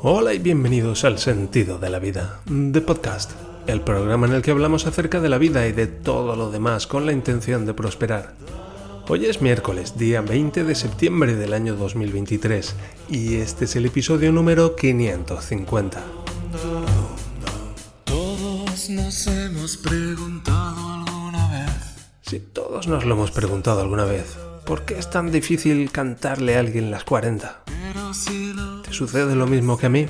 Hola y bienvenidos al Sentido de la Vida, de Podcast, el programa en el que hablamos acerca de la vida y de todo lo demás con la intención de prosperar. Hoy es miércoles, día 20 de septiembre del año 2023, y este es el episodio número 550. Todos nos hemos preguntado alguna vez. Sí, todos nos lo hemos preguntado alguna vez. ¿Por qué es tan difícil cantarle a alguien las 40? Pero si lo ¿Te sucede lo mismo que a mí?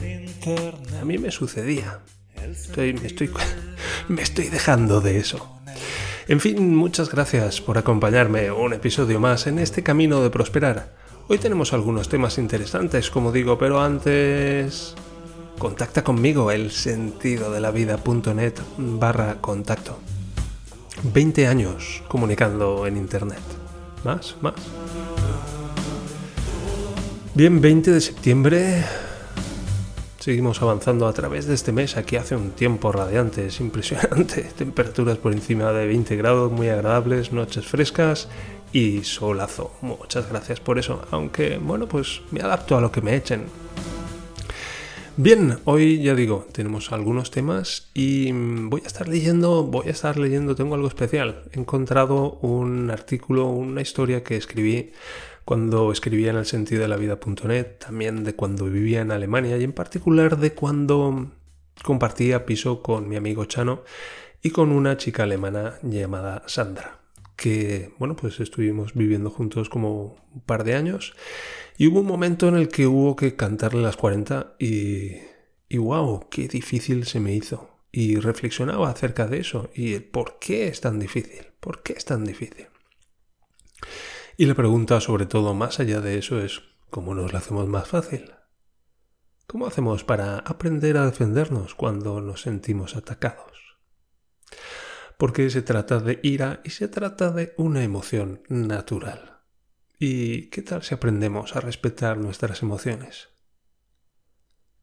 A mí me sucedía. Estoy, me, estoy, me estoy dejando de eso. En fin, muchas gracias por acompañarme un episodio más en este camino de prosperar. Hoy tenemos algunos temas interesantes, como digo, pero antes... Contacta conmigo el sentido de la vida.net barra contacto. 20 años comunicando en Internet. ¿Más? ¿Más? Bien, 20 de septiembre. Seguimos avanzando a través de este mes. Aquí hace un tiempo radiante, es impresionante. Temperaturas por encima de 20 grados, muy agradables, noches frescas y solazo. Muchas gracias por eso. Aunque, bueno, pues me adapto a lo que me echen. Bien, hoy ya digo, tenemos algunos temas y mm, voy a estar leyendo, voy a estar leyendo, tengo algo especial. He encontrado un artículo, una historia que escribí cuando escribía en el sentido de la vida.net, también de cuando vivía en Alemania y en particular de cuando compartía piso con mi amigo Chano y con una chica alemana llamada Sandra, que bueno, pues estuvimos viviendo juntos como un par de años y hubo un momento en el que hubo que cantarle las 40 y y wow, qué difícil se me hizo. Y reflexionaba acerca de eso y el por qué es tan difícil, por qué es tan difícil. Y la pregunta, sobre todo, más allá de eso, es ¿cómo nos la hacemos más fácil? ¿Cómo hacemos para aprender a defendernos cuando nos sentimos atacados? Porque se trata de ira y se trata de una emoción natural. ¿Y qué tal si aprendemos a respetar nuestras emociones?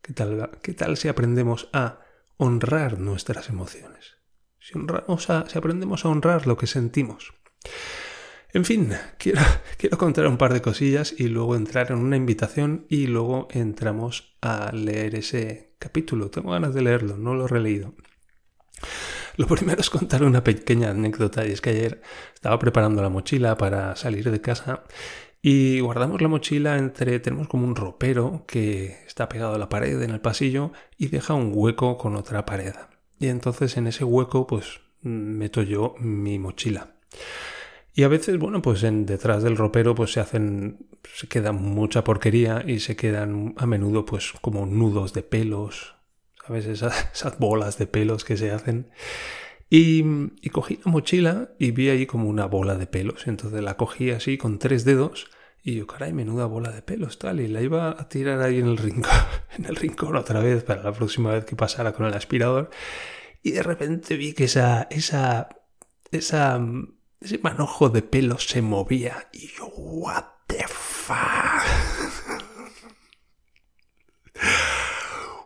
¿Qué tal, qué tal si aprendemos a honrar nuestras emociones? Si, honramos a, si aprendemos a honrar lo que sentimos. En fin, quiero, quiero contar un par de cosillas y luego entrar en una invitación y luego entramos a leer ese capítulo. Tengo ganas de leerlo, no lo he releído. Lo primero es contar una pequeña anécdota y es que ayer estaba preparando la mochila para salir de casa y guardamos la mochila entre, tenemos como un ropero que está pegado a la pared en el pasillo y deja un hueco con otra pared. Y entonces en ese hueco pues meto yo mi mochila. Y a veces, bueno, pues en, detrás del ropero pues se hacen, se queda mucha porquería y se quedan a menudo pues como nudos de pelos, ¿sabes? Esas, esas bolas de pelos que se hacen. Y, y, cogí la mochila y vi ahí como una bola de pelos. Entonces la cogí así con tres dedos y yo, caray, menuda bola de pelos, tal. Y la iba a tirar ahí en el rincón, en el rincón otra vez para la próxima vez que pasara con el aspirador. Y de repente vi que esa, esa, esa, ese manojo de pelos se movía. Y yo, what the fuck.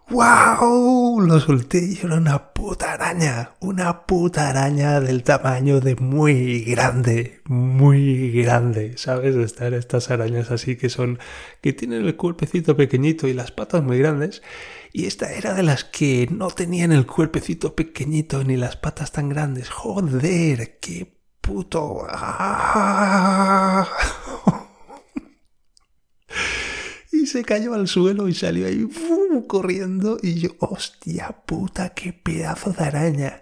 ¡Wow! Lo solté y era una puta araña. Una puta araña del tamaño de muy grande. Muy grande. ¿Sabes? Están estas arañas así que son. que tienen el cuerpecito pequeñito y las patas muy grandes. Y esta era de las que no tenían el cuerpecito pequeñito ni las patas tan grandes. ¡Joder! ¡Qué puto! Y se cayó al suelo y salió ahí corriendo y yo, hostia puta, qué pedazo de araña.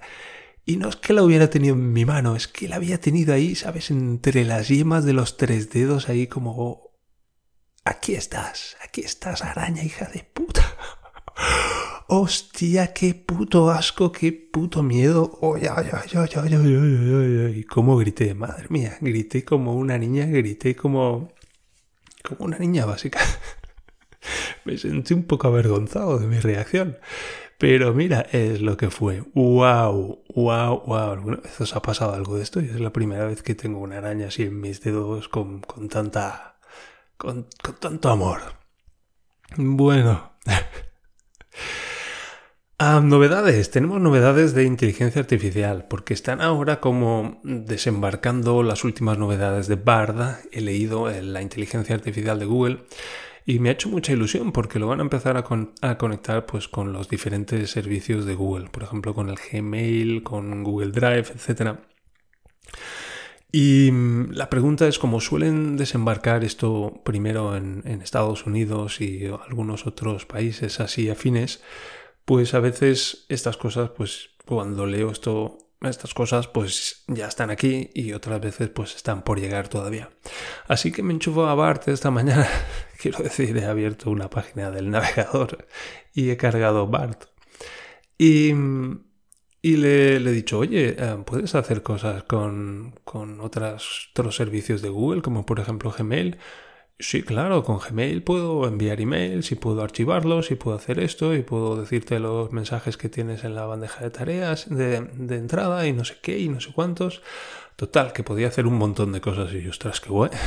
Y no es que la hubiera tenido en mi mano, es que la había tenido ahí, ¿sabes? Entre las yemas de los tres dedos ahí como... Aquí estás, aquí estás, araña, hija de puta. Hostia, qué puto asco, qué puto miedo. Oye, oye, oye, oye. Y cómo grité, madre mía, grité como una niña, grité como... como una niña básica. Me sentí un poco avergonzado de mi reacción. Pero mira, es lo que fue. ¡Wow! ¡Wow! ¡Wow! ¿Alguna vez os ha pasado algo de esto? Y es la primera vez que tengo una araña así en mis dedos con, con tanta. Con, con tanto amor. Bueno. Ah, novedades, tenemos novedades de inteligencia artificial, porque están ahora como desembarcando las últimas novedades de Barda. He leído en la inteligencia artificial de Google Y me ha hecho mucha ilusión porque lo van a empezar a, con- a conectar pues, con los diferentes servicios de Google, por ejemplo, con el Gmail, con Google Drive, etc. Y mm, la pregunta es, como suelen desembarcar esto primero en Estados Unidos y algunos otros países así afines, pues a veces estas cosas, pues cuando leo esto, estas cosas, pues ya están aquí y otras veces pues están por llegar todavía. Así que me enchufo a Bart esta mañana, quiero decir, he abierto una página del navegador y he cargado Bart. Y, y le, he dicho, oye, eh, ¿puedes hacer cosas con, con otras, otros servicios de Google, como por ejemplo Gmail? Sí, claro, con Gmail puedo enviar emails y puedo archivarlos y puedo hacer esto y puedo decirte los mensajes que tienes en la bandeja de tareas de, entrada y no sé qué y no sé cuántos. Total, que podía hacer un montón de cosas y yo, ostras, qué guay.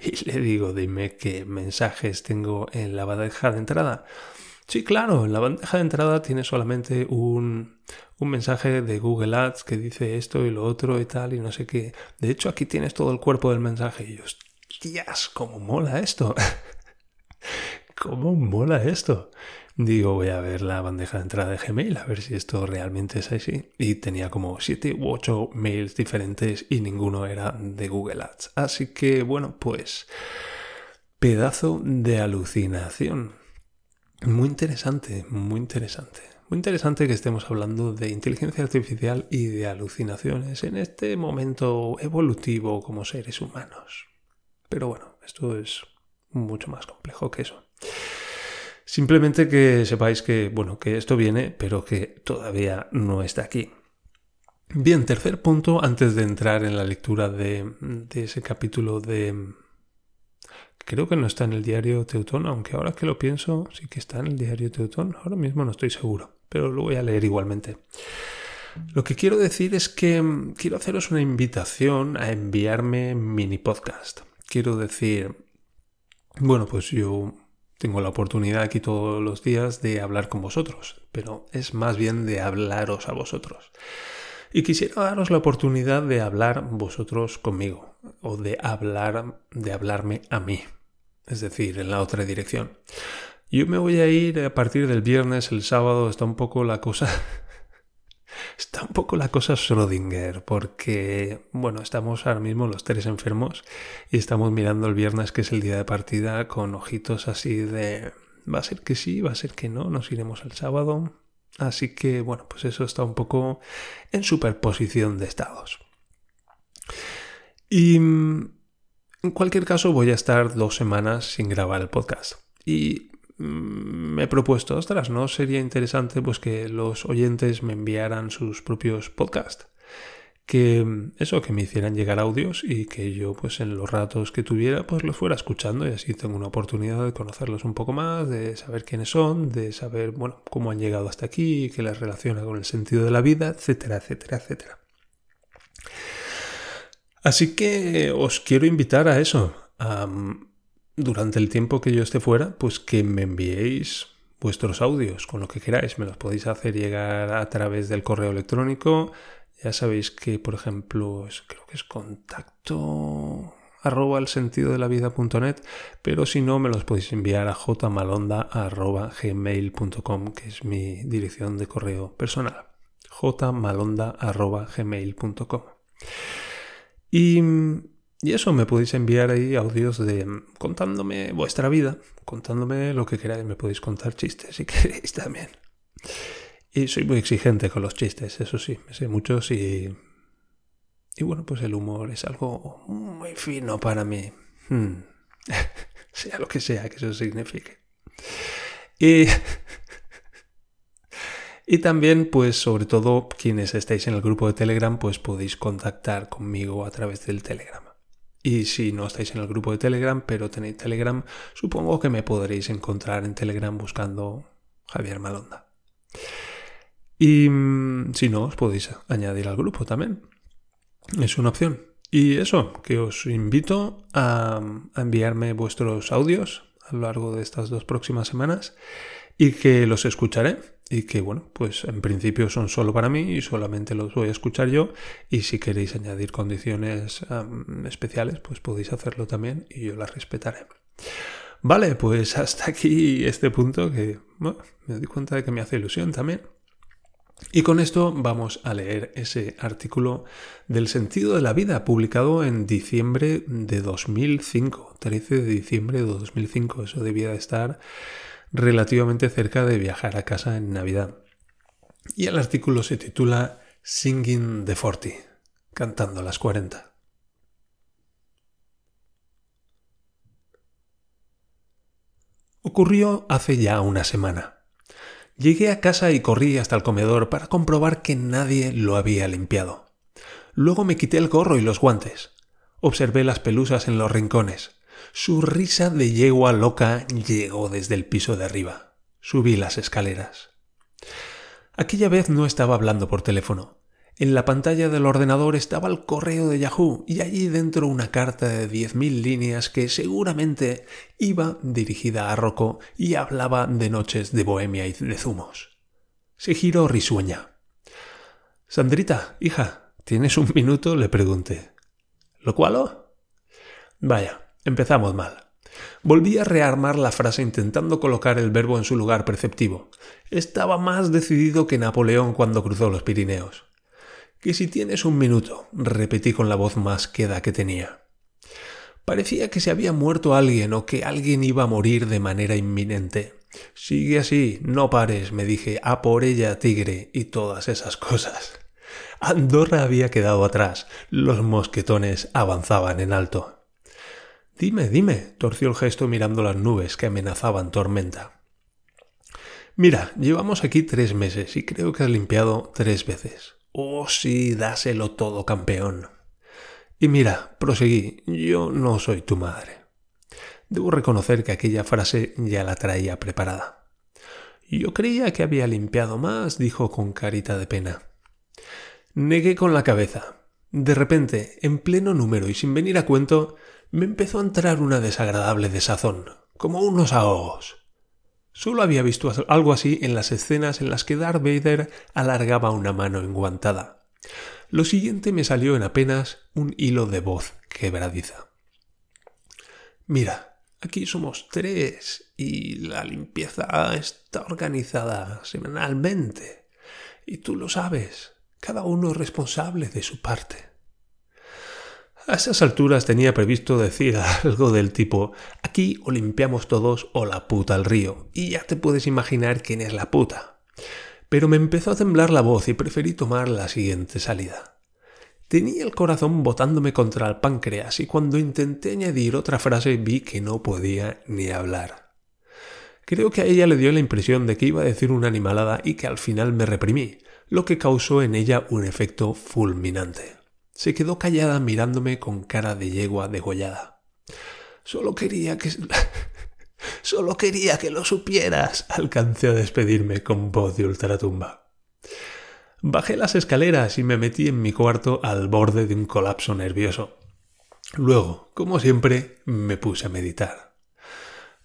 Y le digo, dime qué mensajes tengo en la bandeja de entrada. Sí, claro, en la bandeja de entrada tiene solamente un, un mensaje de Google Ads que dice esto y lo otro y tal y no sé qué. De hecho, aquí tienes todo el cuerpo del mensaje y yo, hostias, cómo mola esto. ¿Cómo mola esto? Digo, voy a ver la bandeja de entrada de Gmail, a ver si esto realmente es así. Y tenía como 7 u 8 mails diferentes y ninguno era de Google Ads. Así que, bueno, pues pedazo de alucinación. Muy interesante, muy interesante. Muy interesante que estemos hablando de inteligencia artificial y de alucinaciones en este momento evolutivo como seres humanos. Pero bueno, esto es mucho más complejo que eso. Simplemente que sepáis que, bueno, que esto viene, pero que todavía no está aquí. Bien, tercer punto, antes de entrar en la lectura de, de ese capítulo de... Creo que no está en el diario Teutón, aunque ahora que lo pienso, sí que está en el diario Teutón. Ahora mismo no estoy seguro, pero lo voy a leer igualmente. Lo que quiero decir es que quiero haceros una invitación a enviarme mini podcast. Quiero decir, bueno, pues yo tengo la oportunidad aquí todos los días de hablar con vosotros, pero es más bien de hablaros a vosotros. Y quisiera daros la oportunidad de hablar vosotros conmigo, o de hablar, de hablarme a mí, es decir, en la otra dirección. Yo me voy a ir a partir del viernes, el sábado está un poco la cosa Está un poco la cosa Schrödinger, porque, bueno, estamos ahora mismo los tres enfermos y estamos mirando el viernes, que es el día de partida, con ojitos así de, va a ser que sí, va a ser que no, nos iremos el sábado. Así que, bueno, pues eso está un poco en superposición de estados. Y en cualquier caso voy a estar dos semanas sin grabar el podcast. Y me he propuesto, ostras, ¿no sería interesante pues que los oyentes me enviaran sus propios podcasts? Que eso, que me hicieran llegar audios y que yo pues en los ratos que tuviera pues los fuera escuchando y así tengo una oportunidad de conocerlos un poco más, de saber quiénes son, de saber, bueno, cómo han llegado hasta aquí, qué les relaciona con el sentido de la vida, etcétera, etcétera, etcétera. Así que os quiero invitar a eso, a durante el tiempo que yo esté fuera, pues que me enviéis vuestros audios con lo que queráis. Me los podéis hacer llegar a través del correo electrónico. Ya sabéis que, por ejemplo, es, creo que es contacto arroba el sentido de la vida.net, pero si no, me los podéis enviar a jmalonda arroba gmail.com, que es mi dirección de correo personal. jmalonda arroba gmail.com. Y y eso, me podéis enviar ahí audios de contándome vuestra vida, contándome lo que queráis, me podéis contar chistes si queréis también. Y soy muy exigente con los chistes, eso sí, me sé muchos y... Y bueno, pues el humor es algo muy fino para mí. Hmm. sea lo que sea que eso signifique. Y... Y también, pues sobre todo quienes estáis en el grupo de Telegram, pues podéis contactar conmigo a través del Telegram. Y si no estáis en el grupo de Telegram, pero tenéis Telegram, supongo que me podréis encontrar en Telegram buscando Javier Malonda. Y si no, os podéis añadir al grupo también. Es una opción. Y eso, que os invito a, a enviarme vuestros audios a lo largo de estas dos próximas semanas y que los escucharé y que bueno, pues en principio son solo para mí y solamente los voy a escuchar yo y si queréis añadir condiciones especiales pues podéis hacerlo también y yo las respetaré. Vale, pues hasta aquí este punto que me doy cuenta de que me hace ilusión también. Y con esto vamos a leer ese artículo del sentido de la vida publicado en diciembre de 2005, 13 de diciembre de 2005. Eso debía de estar relativamente cerca de viajar a casa en Navidad. Y el artículo se titula Singing the Forty, cantando las 40. Ocurrió hace ya una semana. Llegué a casa y corrí hasta el comedor para comprobar que nadie lo había limpiado. Luego me quité el gorro y los guantes. Observé las pelusas en los rincones. Su risa de yegua loca llegó desde el piso de arriba. Subí las escaleras. Aquella vez no estaba hablando por teléfono. En la pantalla del ordenador estaba el correo de Yahoo y allí dentro una carta de diez mil líneas que seguramente iba dirigida a Rocco y hablaba de noches de bohemia y de zumos. Se giró risueña. Sandrita, hija, ¿tienes un minuto? le pregunté. ¿Lo cual? Vaya, empezamos mal. Volví a rearmar la frase intentando colocar el verbo en su lugar perceptivo. Estaba más decidido que Napoleón cuando cruzó los Pirineos que si tienes un minuto, repetí con la voz más queda que tenía. Parecía que se había muerto alguien o que alguien iba a morir de manera inminente. Sigue así, no pares, me dije, a por ella, tigre, y todas esas cosas. Andorra había quedado atrás, los mosquetones avanzaban en alto. Dime, dime, torció el gesto mirando las nubes que amenazaban tormenta. Mira, llevamos aquí tres meses y creo que has limpiado tres veces. Oh, sí, dáselo todo, campeón. Y mira, proseguí, yo no soy tu madre. Debo reconocer que aquella frase ya la traía preparada. Yo creía que había limpiado más, dijo con carita de pena. Negué con la cabeza. De repente, en pleno número y sin venir a cuento, me empezó a entrar una desagradable desazón, como unos ahogos. Solo había visto algo así en las escenas en las que Darth Vader alargaba una mano enguantada. Lo siguiente me salió en apenas un hilo de voz quebradiza. Mira, aquí somos tres y la limpieza está organizada semanalmente. Y tú lo sabes, cada uno es responsable de su parte. A esas alturas tenía previsto decir algo del tipo aquí o limpiamos todos o la puta al río, y ya te puedes imaginar quién es la puta. Pero me empezó a temblar la voz y preferí tomar la siguiente salida. Tenía el corazón botándome contra el páncreas y cuando intenté añadir otra frase vi que no podía ni hablar. Creo que a ella le dio la impresión de que iba a decir una animalada y que al final me reprimí, lo que causó en ella un efecto fulminante. Se quedó callada mirándome con cara de yegua degollada. Solo quería que... Solo quería que lo supieras. Alcancé a despedirme con voz de ultratumba. Bajé las escaleras y me metí en mi cuarto al borde de un colapso nervioso. Luego, como siempre, me puse a meditar.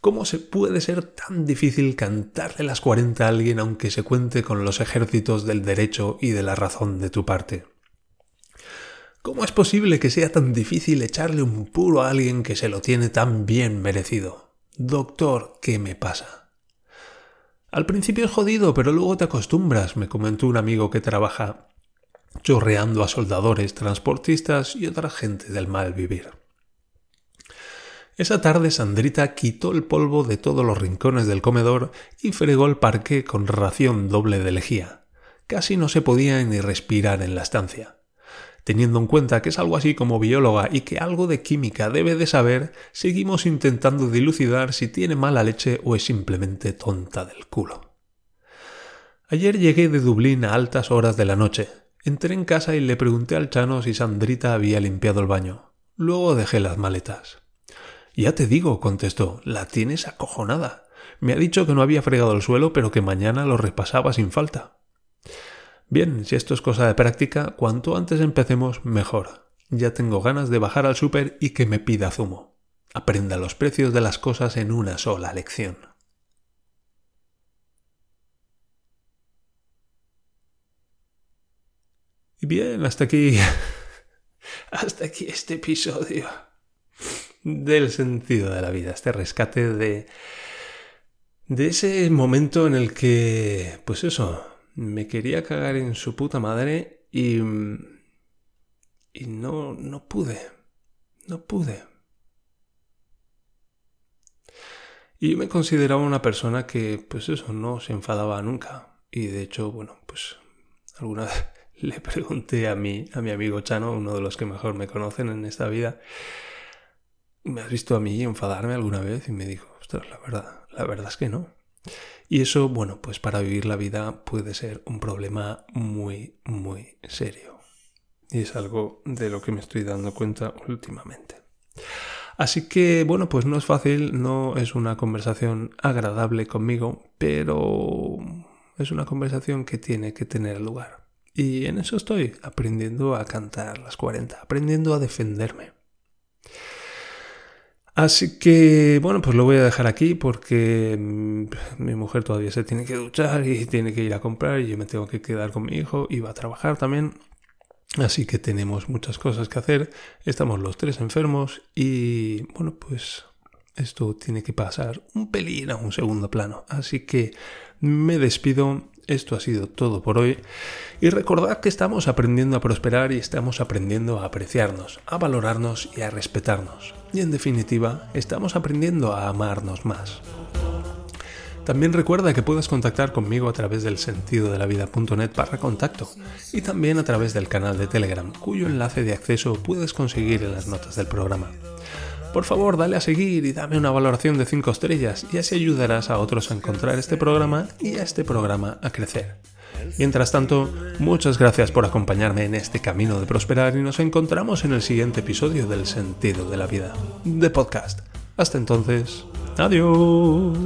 ¿Cómo se puede ser tan difícil cantarle las cuarenta a alguien aunque se cuente con los ejércitos del derecho y de la razón de tu parte? ¿Cómo es posible que sea tan difícil echarle un puro a alguien que se lo tiene tan bien merecido? Doctor, ¿qué me pasa? Al principio es jodido, pero luego te acostumbras, me comentó un amigo que trabaja chorreando a soldadores, transportistas y otra gente del mal vivir. Esa tarde Sandrita quitó el polvo de todos los rincones del comedor y fregó el parque con ración doble de lejía. Casi no se podía ni respirar en la estancia. Teniendo en cuenta que es algo así como bióloga y que algo de química debe de saber, seguimos intentando dilucidar si tiene mala leche o es simplemente tonta del culo. Ayer llegué de Dublín a altas horas de la noche. Entré en casa y le pregunté al Chano si Sandrita había limpiado el baño. Luego dejé las maletas. Ya te digo, contestó, la tienes acojonada. Me ha dicho que no había fregado el suelo, pero que mañana lo repasaba sin falta. Bien, si esto es cosa de práctica, cuanto antes empecemos, mejor. Ya tengo ganas de bajar al súper y que me pida zumo. Aprenda los precios de las cosas en una sola lección. Y bien, hasta aquí. hasta aquí este episodio. del sentido de la vida, este rescate de, de ese momento en el que, pues eso, me quería cagar en su puta madre y, y no, no pude, no pude. Y yo me consideraba una persona que, pues eso, no se enfadaba nunca. Y de hecho, bueno, pues alguna vez le pregunté a mi, a mi amigo Chano, uno de los que mejor me conocen en esta vida, ¿me has visto a mí enfadarme alguna vez? Y me dijo, ostras, la verdad, la verdad es que no. Y eso, bueno, pues para vivir la vida puede ser un problema muy, muy serio. Y es algo de lo que me estoy dando cuenta últimamente. Así que, bueno, pues no es fácil, no es una conversación agradable conmigo, pero es una conversación que tiene que tener lugar. Y en eso estoy, aprendiendo a cantar las 40, aprendiendo a defenderme. Así que, bueno, pues lo voy a dejar aquí porque mm, mi mujer todavía se tiene que duchar y tiene que ir a comprar y yo me tengo que quedar con mi hijo y va a trabajar también. Así que tenemos muchas cosas que hacer, estamos los tres enfermos y bueno, pues esto tiene que pasar un pelín a un segundo plano. Así que me despido, esto ha sido todo por hoy y recordad que estamos aprendiendo a prosperar y estamos aprendiendo a apreciarnos, a valorarnos y a respetarnos. Y en definitiva, estamos aprendiendo a amarnos más. También recuerda que puedes contactar conmigo a través del sentido de la vida.net barra contacto y también a través del canal de Telegram, cuyo enlace de acceso puedes conseguir en las notas del programa. Por favor, dale a seguir y dame una valoración de 5 estrellas y así ayudarás a otros a encontrar este programa y a este programa a crecer. Mientras tanto, muchas gracias por acompañarme en este camino de prosperar y nos encontramos en el siguiente episodio del Sentido de la Vida, de podcast. Hasta entonces, adiós.